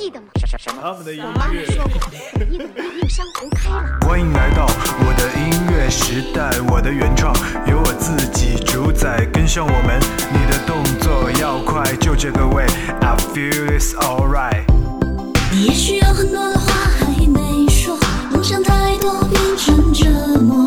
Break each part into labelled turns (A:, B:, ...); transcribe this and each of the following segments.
A: 记得吗？
B: 他们的音
A: 我妈。说过，你努力令山红开了。
C: 欢迎来到我的音乐时代，我的原创由我自己主宰，跟上我们，你的动作要快，就这个味，I feel it's alright。
D: 你也许有很多的话还没说，梦想太多变成折磨，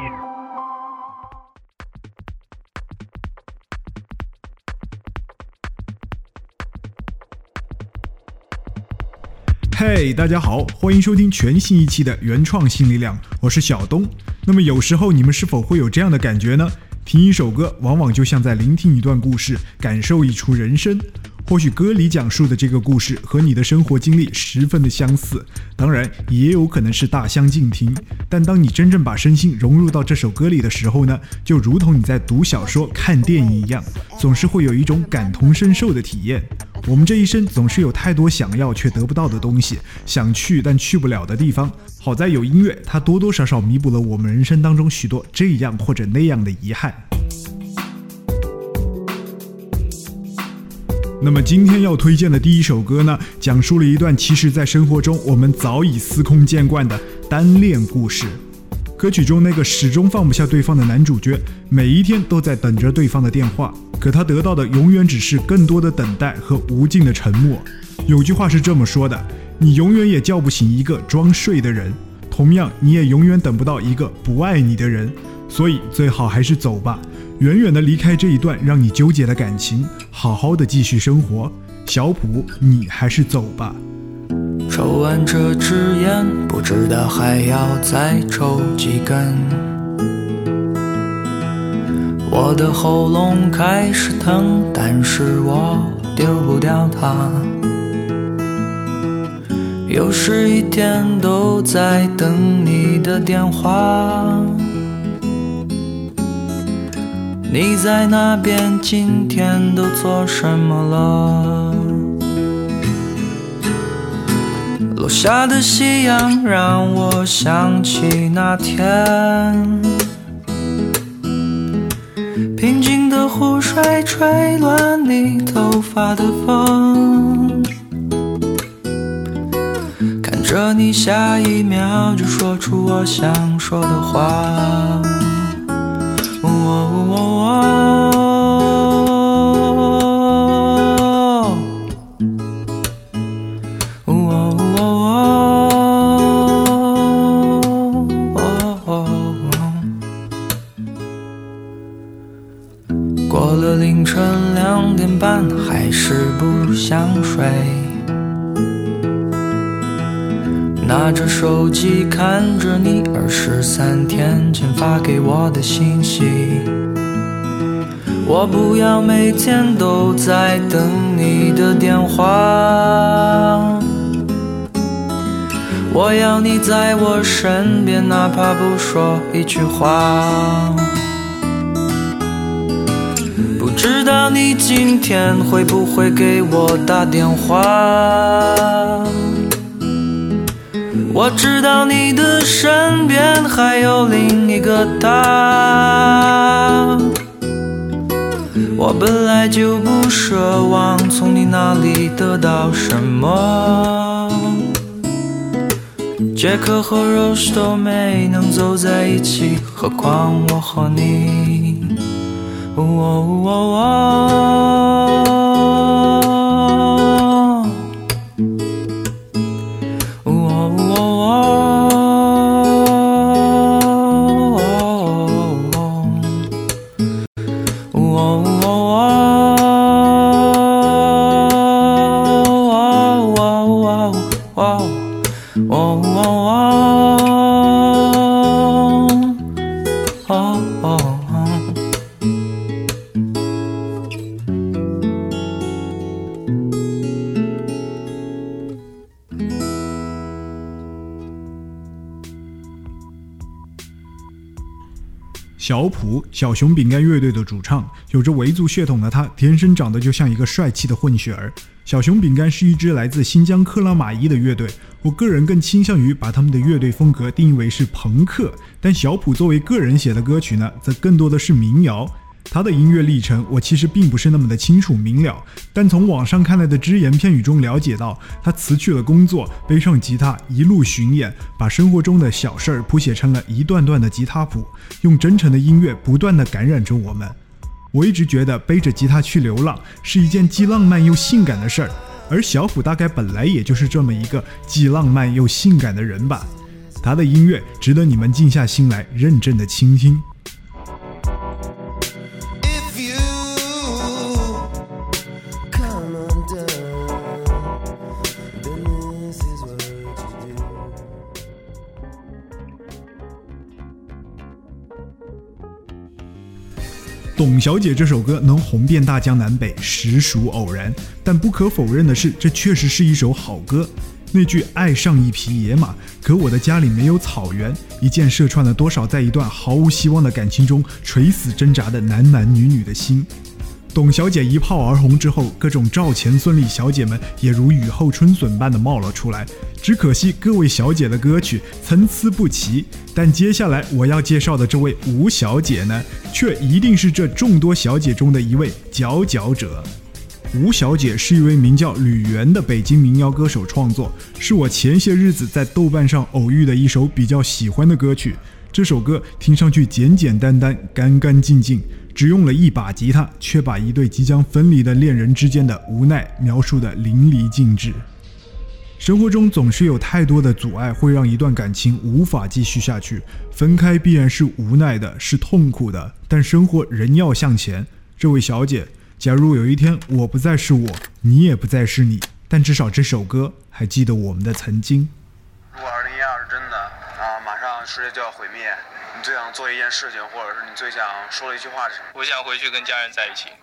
E: 嘿大家好，欢迎收听全新一期的原创新力量，我是小东。那么有时候你们是否会有这样的感觉呢？听一首歌，往往就像在聆听一段故事，感受一出人生。或许歌里讲述的这个故事和你的生活经历十分的相似，当然也有可能是大相径庭。但当你真正把身心融入到这首歌里的时候呢，就如同你在读小说、看电影一样，总是会有一种感同身受的体验。我们这一生总是有太多想要却得不到的东西，想去但去不了的地方。好在有音乐，它多多少少弥补了我们人生当中许多这样或者那样的遗憾。那么今天要推荐的第一首歌呢，讲述了一段其实在生活中我们早已司空见惯的单恋故事。歌曲中那个始终放不下对方的男主角，每一天都在等着对方的电话，可他得到的永远只是更多的等待和无尽的沉默。有句话是这么说的：你永远也叫不醒一个装睡的人，同样你也永远等不到一个不爱你的人。所以最好还是走吧，远远的离开这一段让你纠结的感情，好好的继续生活。小普，你还是走吧。
F: 抽完这支烟，不知道还要再抽几根。我的喉咙开始疼，但是我丢不掉它。又是一天都在等你的电话。你在那边今天都做什么了？落下的夕阳让我想起那天，平静的湖水吹乱你头发的风，看着你下一秒就说出我想说的话。过了凌晨两点半，还是不想睡。拿着手机看着你二十三天前发给我的信。我不要每天都在等你的电话，我要你在我身边，哪怕不说一句话。不知道你今天会不会给我打电话？我知道你的身边还有另一个他。我本来就不奢望从你那里得到什么，杰克和 Rose 都没能走在一起，何况我和你。哦哦哦哦
E: 小熊饼干乐队的主唱，有着维族血统的他，天生长得就像一个帅气的混血儿。小熊饼干是一支来自新疆克拉玛依的乐队，我个人更倾向于把他们的乐队风格定义为是朋克，但小普作为个人写的歌曲呢，则更多的是民谣。他的音乐历程，我其实并不是那么的清楚明了，但从网上看来的只言片语中了解到，他辞去了工作，背上吉他，一路巡演，把生活中的小事儿谱写成了一段段的吉他谱，用真诚的音乐不断的感染着我们。我一直觉得背着吉他去流浪是一件既浪漫又性感的事儿，而小虎大概本来也就是这么一个既浪漫又性感的人吧。他的音乐值得你们静下心来认真的倾听。董小姐这首歌能红遍大江南北，实属偶然。但不可否认的是，这确实是一首好歌。那句“爱上一匹野马，可我的家里没有草原”，一箭射穿了多少在一段毫无希望的感情中垂死挣扎的男男女女的心。董小姐一炮而红之后，各种赵钱孙李小姐们也如雨后春笋般的冒了出来。只可惜各位小姐的歌曲参差不齐，但接下来我要介绍的这位吴小姐呢，却一定是这众多小姐中的一位佼佼者。吴小姐是一位名叫吕媛的北京民谣歌手创作，是我前些日子在豆瓣上偶遇的一首比较喜欢的歌曲。这首歌听上去简简单单、干干净净，只用了一把吉他，却把一对即将分离的恋人之间的无奈描述得淋漓尽致。生活中总是有太多的阻碍，会让一段感情无法继续下去。分开必然是无奈的，是痛苦的，但生活仍要向前。这位小姐，假如有一天我不再是我，你也不再是你，但至少这首歌还记得我们的曾经。
G: 啊，马上世界就要毁灭，你最想做一件事情，或者是你最想说的一句话是什么？
H: 我想回去跟家人在一起，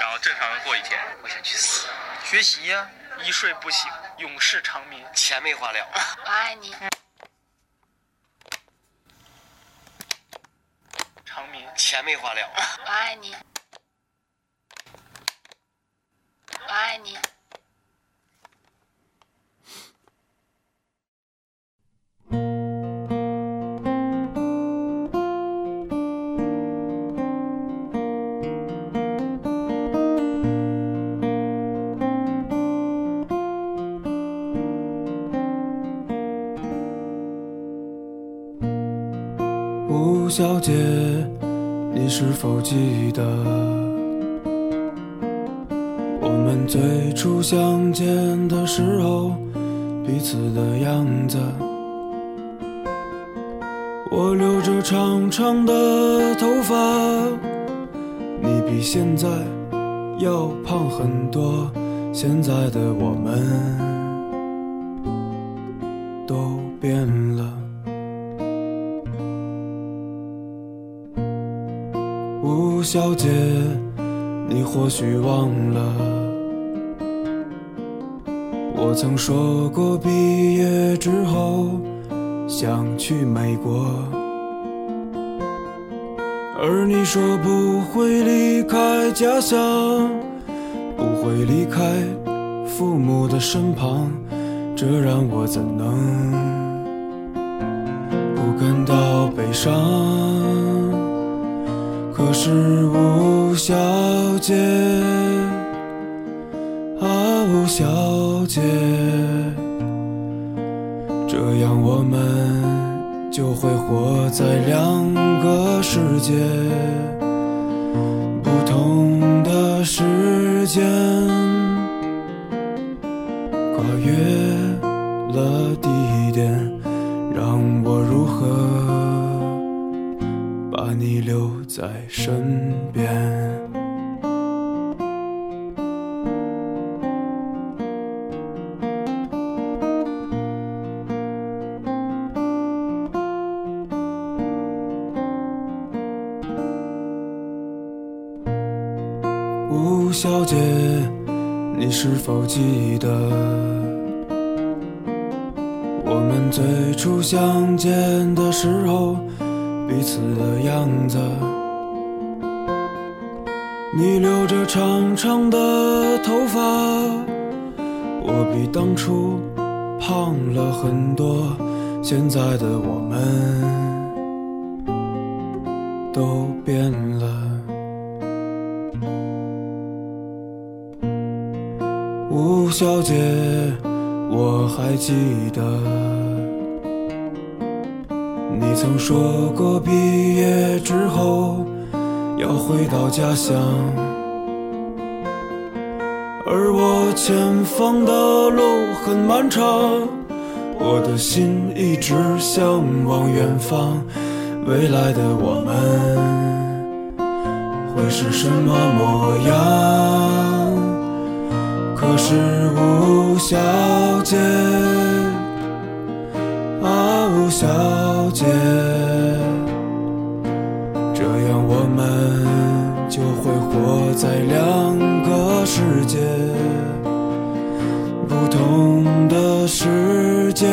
H: 然后正常的过一天。我想去死，学习呀、一睡不醒，永世长眠。
I: 钱没花了，
A: 我爱你，
H: 长眠。
I: 钱没花了，
A: 我爱你，我爱你。
J: 小姐，你是否记得我们最初相见的时候，彼此的样子？我留着长长的头发，你比现在要胖很多。现在的我们你或许忘了，我曾说过毕业之后想去美国，而你说不会离开家乡，不会离开父母的身旁，这让我怎能不感到悲伤？可是吴小姐，啊吴小姐，这样我们就会活在两个世界，不同的时间，跨越身边。吴小姐，你是否记得我们最初相见的时候？彼此的样子。你留着长长的头发，我比当初胖了很多。现在的我们都变了。吴小姐，我还记得，你曾说过毕业之后要回到家乡，而我前方的路很漫长，我的心一直向往远方，未来的我们会是什么模样？可是吴小姐，啊吴小间，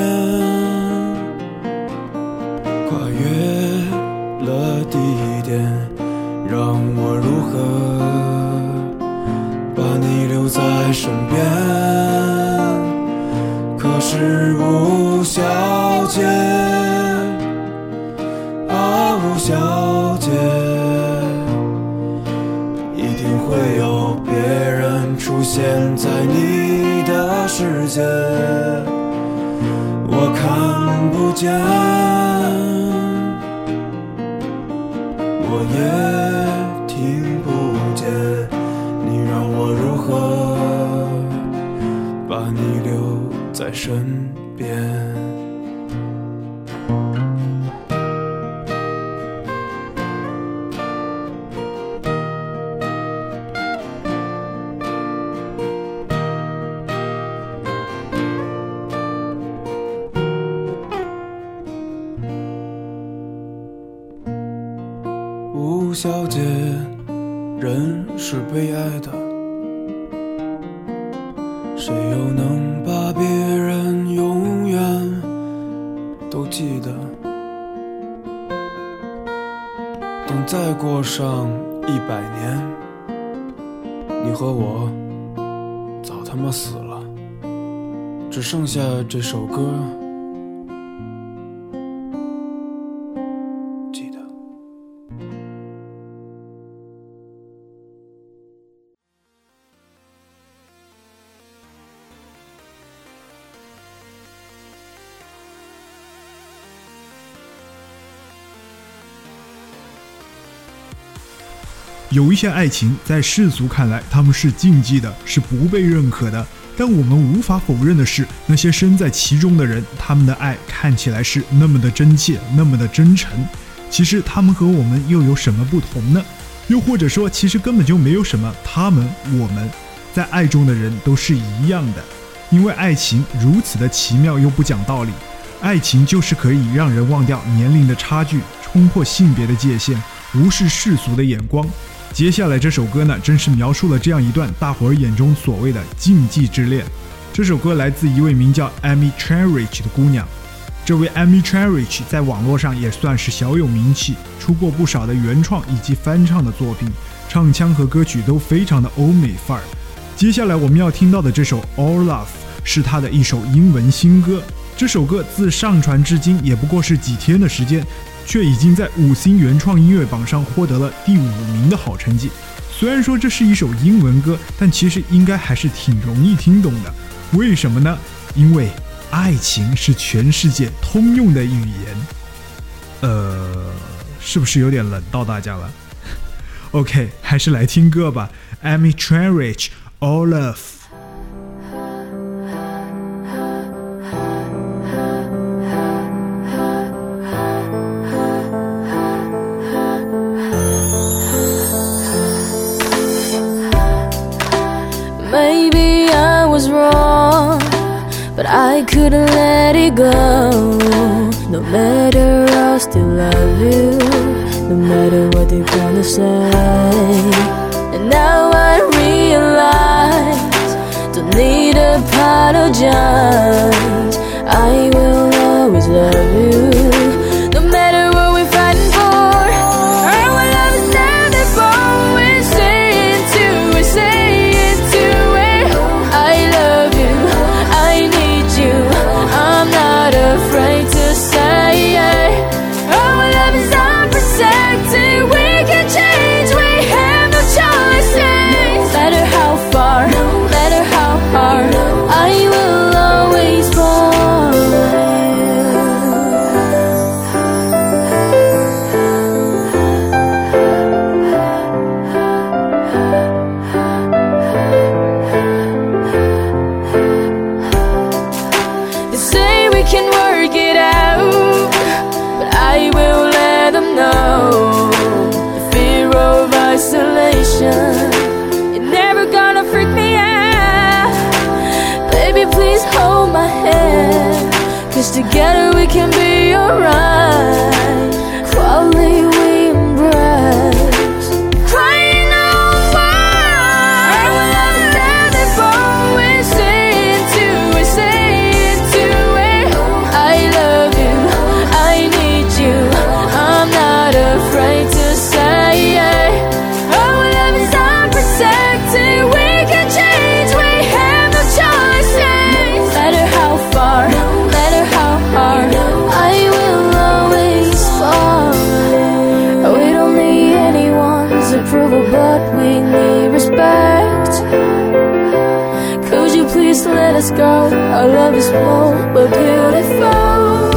J: 跨越了地点，让我如何？把你留在身边。可是吴小姐，啊吴小姐，一定会有别人出现在你的世界，看不见，我也听不见。你让我如何把你留在身边？再过上一百年，你和我早他妈死了，只剩下这首歌。
E: 有一些爱情在世俗看来他们是禁忌的，是不被认可的。但我们无法否认的是，那些身在其中的人，他们的爱看起来是那么的真切，那么的真诚。其实他们和我们又有什么不同呢？又或者说，其实根本就没有什么，他们、我们在爱中的人都是一样的。因为爱情如此的奇妙又不讲道理，爱情就是可以让人忘掉年龄的差距，冲破性别的界限，无视世俗的眼光。接下来这首歌呢，正是描述了这样一段大伙儿眼中所谓的禁忌之恋。这首歌来自一位名叫 Amy Cherich 的姑娘。这位 Amy Cherich 在网络上也算是小有名气，出过不少的原创以及翻唱的作品，唱腔和歌曲都非常的欧美范儿。接下来我们要听到的这首《All Love》是她的一首英文新歌。这首歌自上传至今也不过是几天的时间，却已经在五星原创音乐榜上获得了第五名的好成绩。虽然说这是一首英文歌，但其实应该还是挺容易听懂的。为什么呢？因为爱情是全世界通用的语言。呃，是不是有点冷到大家了？OK，还是来听歌吧。Amy Cherich，《All Love》。
I: I couldn't let it go. No matter, I'll still love you. No matter what they're gonna say. And now I realize, don't need to apologize. I will always love you. Approval, but we need respect. Could you please let us go? Our love is bold but beautiful.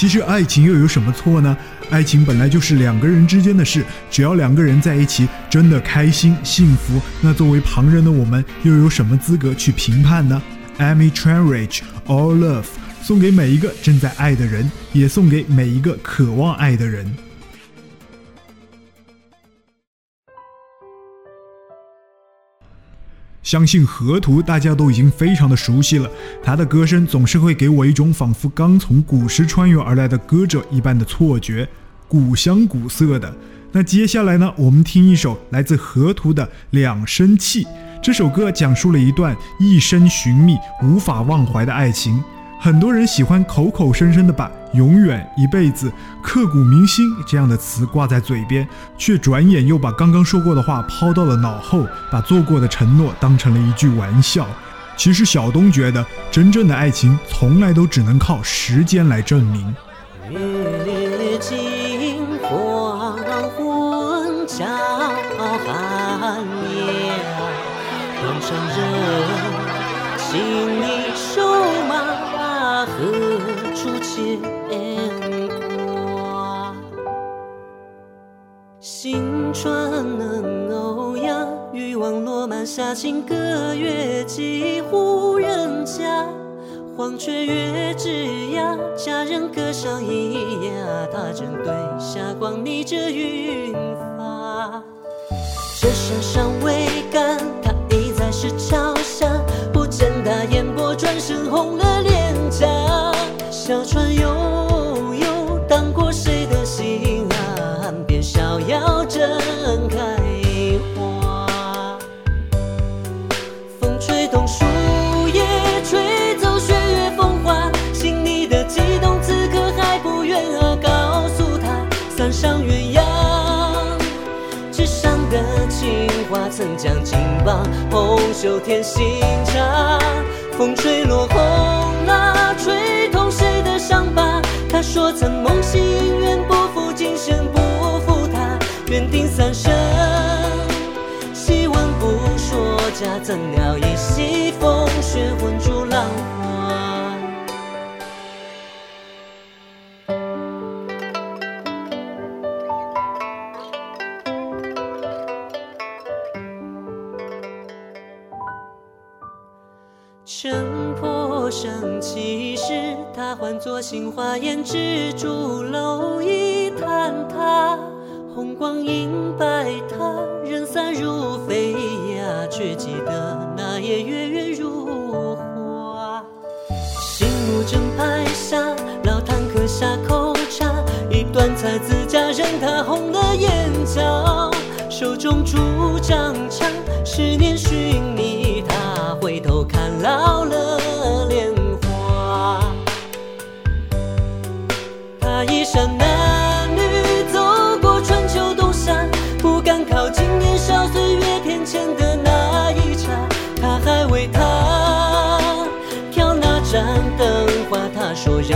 E: 其实爱情又有什么错呢？爱情本来就是两个人之间的事，只要两个人在一起真的开心幸福，那作为旁人的我们又有什么资格去评判呢？Amy tranrich all Love 送给每一个正在爱的人，也送给每一个渴望爱的人。相信河图大家都已经非常的熟悉了，他的歌声总是会给我一种仿佛刚从古时穿越而来的歌者一般的错觉，古香古色的。那接下来呢，我们听一首来自河图的《两生契》。这首歌讲述了一段一生寻觅、无法忘怀的爱情。很多人喜欢口口声声的把“永远”“一辈子”“刻骨铭心”这样的词挂在嘴边，却转眼又把刚刚说过的话抛到了脑后，把做过的承诺当成了一句玩笑。其实小东觉得，真正的爱情从来都只能靠时间来证明。
K: 月尽黄昏照寒夜，断肠人，牵挂？新春能欧阳，渔网落满夏晴歌月几户人家。黄雀跃枝桠，佳人歌上咿呀，他正对霞光逆着云发。这山尚未干，他已在石桥情话曾将金榜红袖添新茶，风吹落红蜡，吹痛谁的伤疤？他说曾梦醒愿不负今生，不负他，缘定三生。希望不说假，怎料一夕风雪混珠浪生气时，他唤作杏花烟，蜘蛛蝼蚁坍塌，红光映白塔，人散如飞鸦，却记得那夜月圆如花。醒目正拍下，老坦克下口茶，一段才子佳人他红了眼角，手中拄杖长，十年寻觅他，回头看老了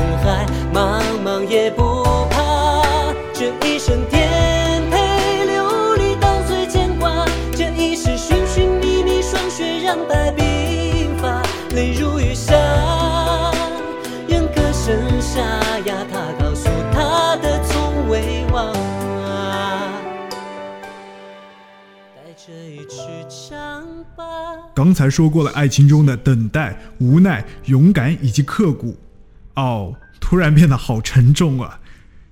K: 人海茫茫也不怕。这一生颠沛流离，当最牵挂。这一世寻寻觅觅，霜雪染白鬓发，泪如雨下。人歌声沙哑，他告诉他的从未忘啊。带着一曲长发。
E: 刚才说过了爱情中的等待、无奈、勇敢以及刻骨。哦，突然变得好沉重啊！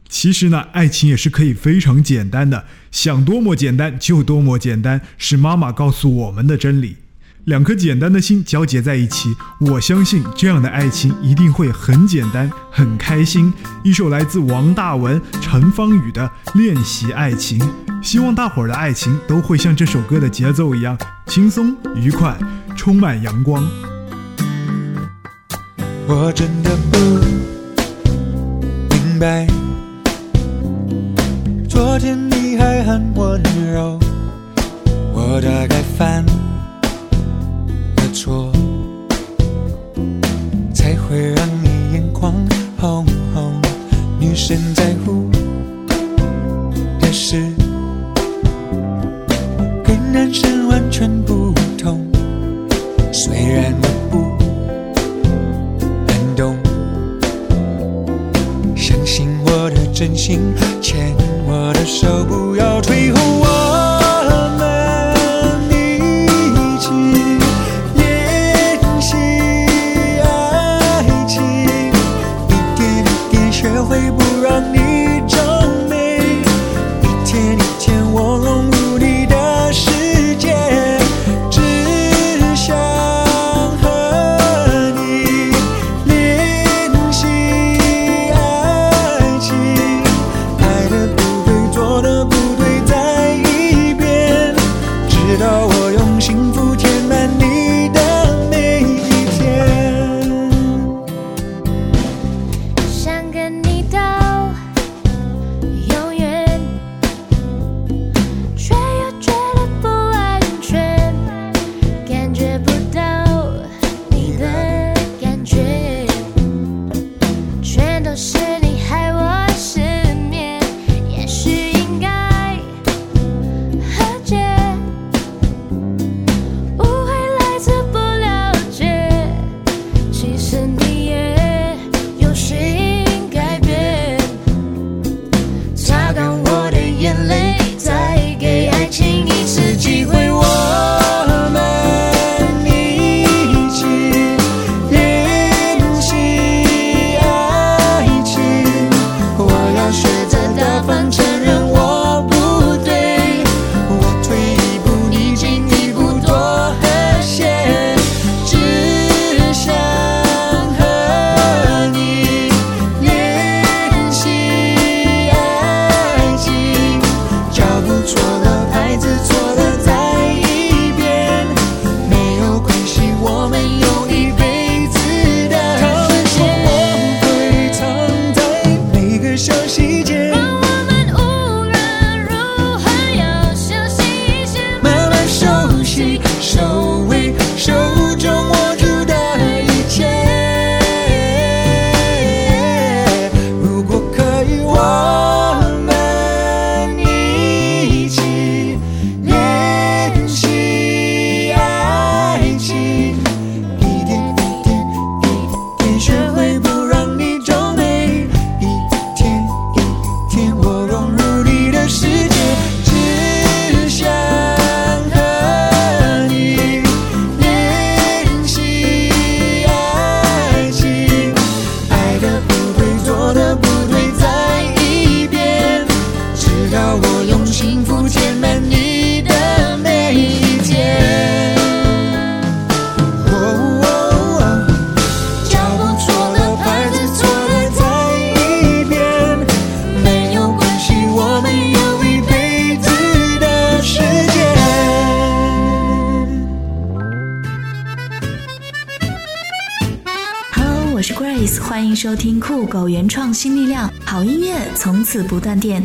E: 其实呢，爱情也是可以非常简单的，想多么简单就多么简单，是妈妈告诉我们的真理。两颗简单的心交结在一起，我相信这样的爱情一定会很简单、很开心。一首来自王大文、陈芳宇的《练习爱情》，希望大伙儿的爱情都会像这首歌的节奏一样轻松、愉快，充满阳光。
L: 我真的不明白，昨天你还很温柔，我大概犯了错，才会让你眼眶红红。女生在
D: 酷狗原创新力量，好音乐从此不断电。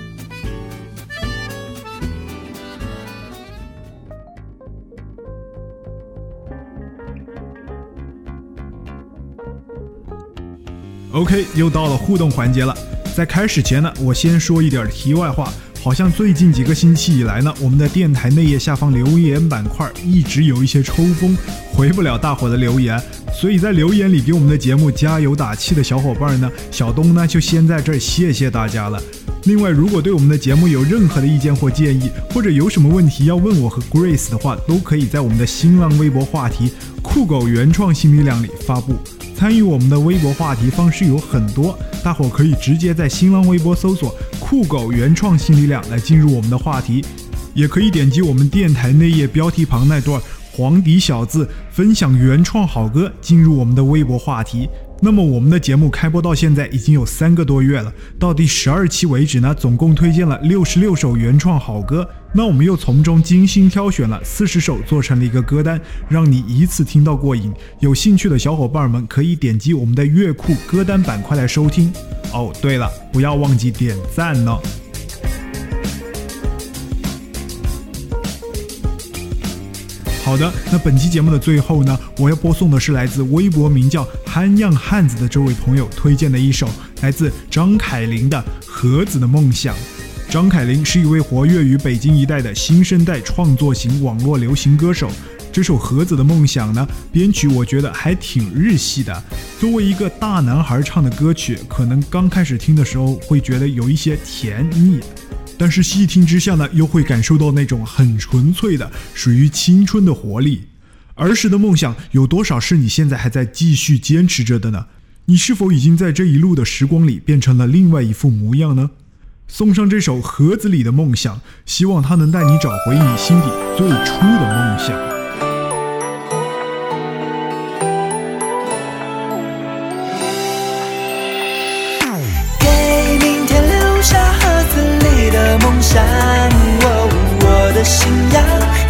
E: OK，又到了互动环节了。在开始前呢，我先说一点题外话。好像最近几个星期以来呢，我们的电台内页下方留言板块一直有一些抽风，回不了大伙的留言。所以在留言里给我们的节目加油打气的小伙伴呢，小东呢就先在这儿谢谢大家了。另外，如果对我们的节目有任何的意见或建议，或者有什么问题要问我和 Grace 的话，都可以在我们的新浪微博话题“酷狗原创新力量”里发布。参与我们的微博话题方式有很多，大伙可以直接在新浪微博搜索“酷狗原创新力量”来进入我们的话题，也可以点击我们电台内页标题旁那段黄底小字分享原创好歌进入我们的微博话题。那么我们的节目开播到现在已经有三个多月了，到第十二期为止呢，总共推荐了六十六首原创好歌。那我们又从中精心挑选了四十首，做成了一个歌单，让你一次听到过瘾。有兴趣的小伙伴们可以点击我们的乐库歌单板块来收听。哦，对了，不要忘记点赞呢。好的，那本期节目的最后呢，我要播送的是来自微博名叫“憨样汉子”的这位朋友推荐的一首来自张凯琳的《盒子的梦想》。张凯琳是一位活跃于北京一带的新生代创作型网络流行歌手。这首《盒子的梦想》呢，编曲我觉得还挺日系的。作为一个大男孩唱的歌曲，可能刚开始听的时候会觉得有一些甜腻。但是细听之下呢，又会感受到那种很纯粹的、属于青春的活力。儿时的梦想有多少是你现在还在继续坚持着的呢？你是否已经在这一路的时光里变成了另外一副模样呢？送上这首《盒子里的梦想》，希望它能带你找回你心底最初的梦想。
M: 的信仰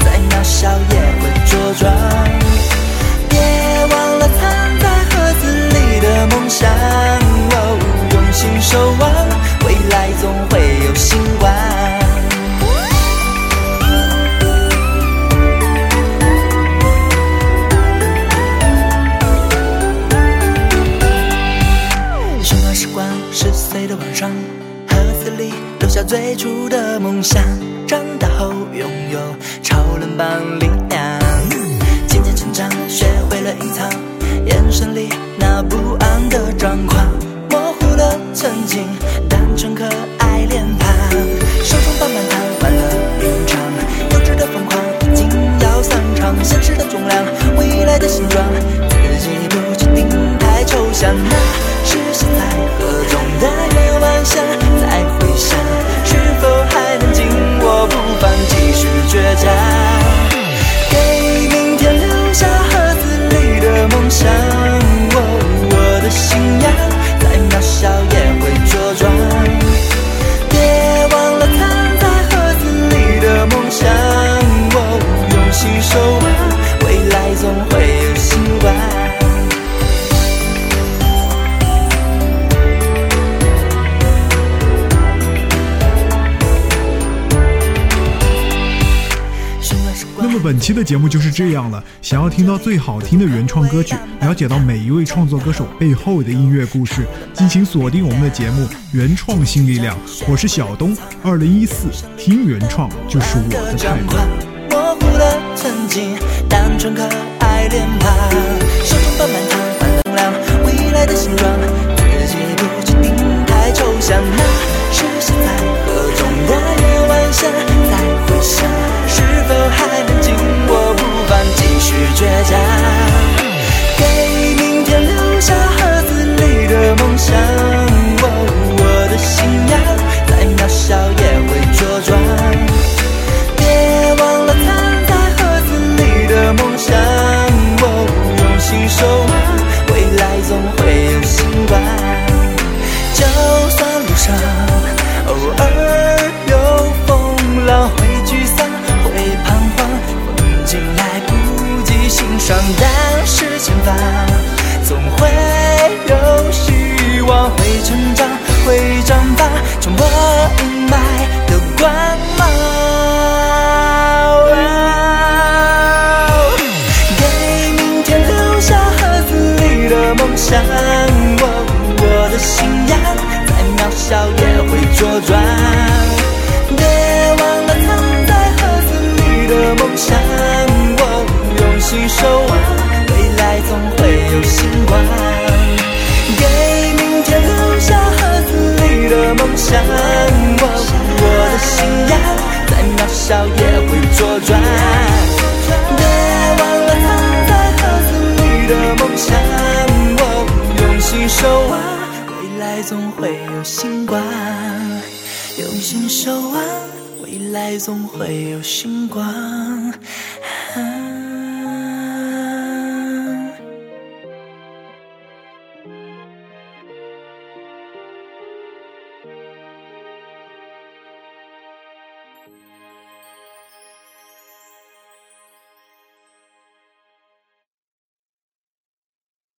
M: 再渺小也会茁壮。别忘了藏在盒子里的梦想。哦，用心守望，未来总会有星光。什么时光，十岁的晚上，盒子里留下最初的梦想。曾
E: 期的节目就是这样了。想要听到最好听的原创歌曲，了解到每一位创作歌手背后的音乐故事，敬请锁定我们的节目《原创新力量》。我是小东，二零一四听原创就是我的态度。
M: 模糊了曾经单纯可爱脸庞，手中棒棒糖换能量，未来的形状，自己不确定，太抽象。那是现在何种的夜晚下，再回想，是否还能紧握不是倔强。给左转，别忘了藏在盒子里的梦想。我用心守望，未来总会有星光。用心守望，未来总会有星光。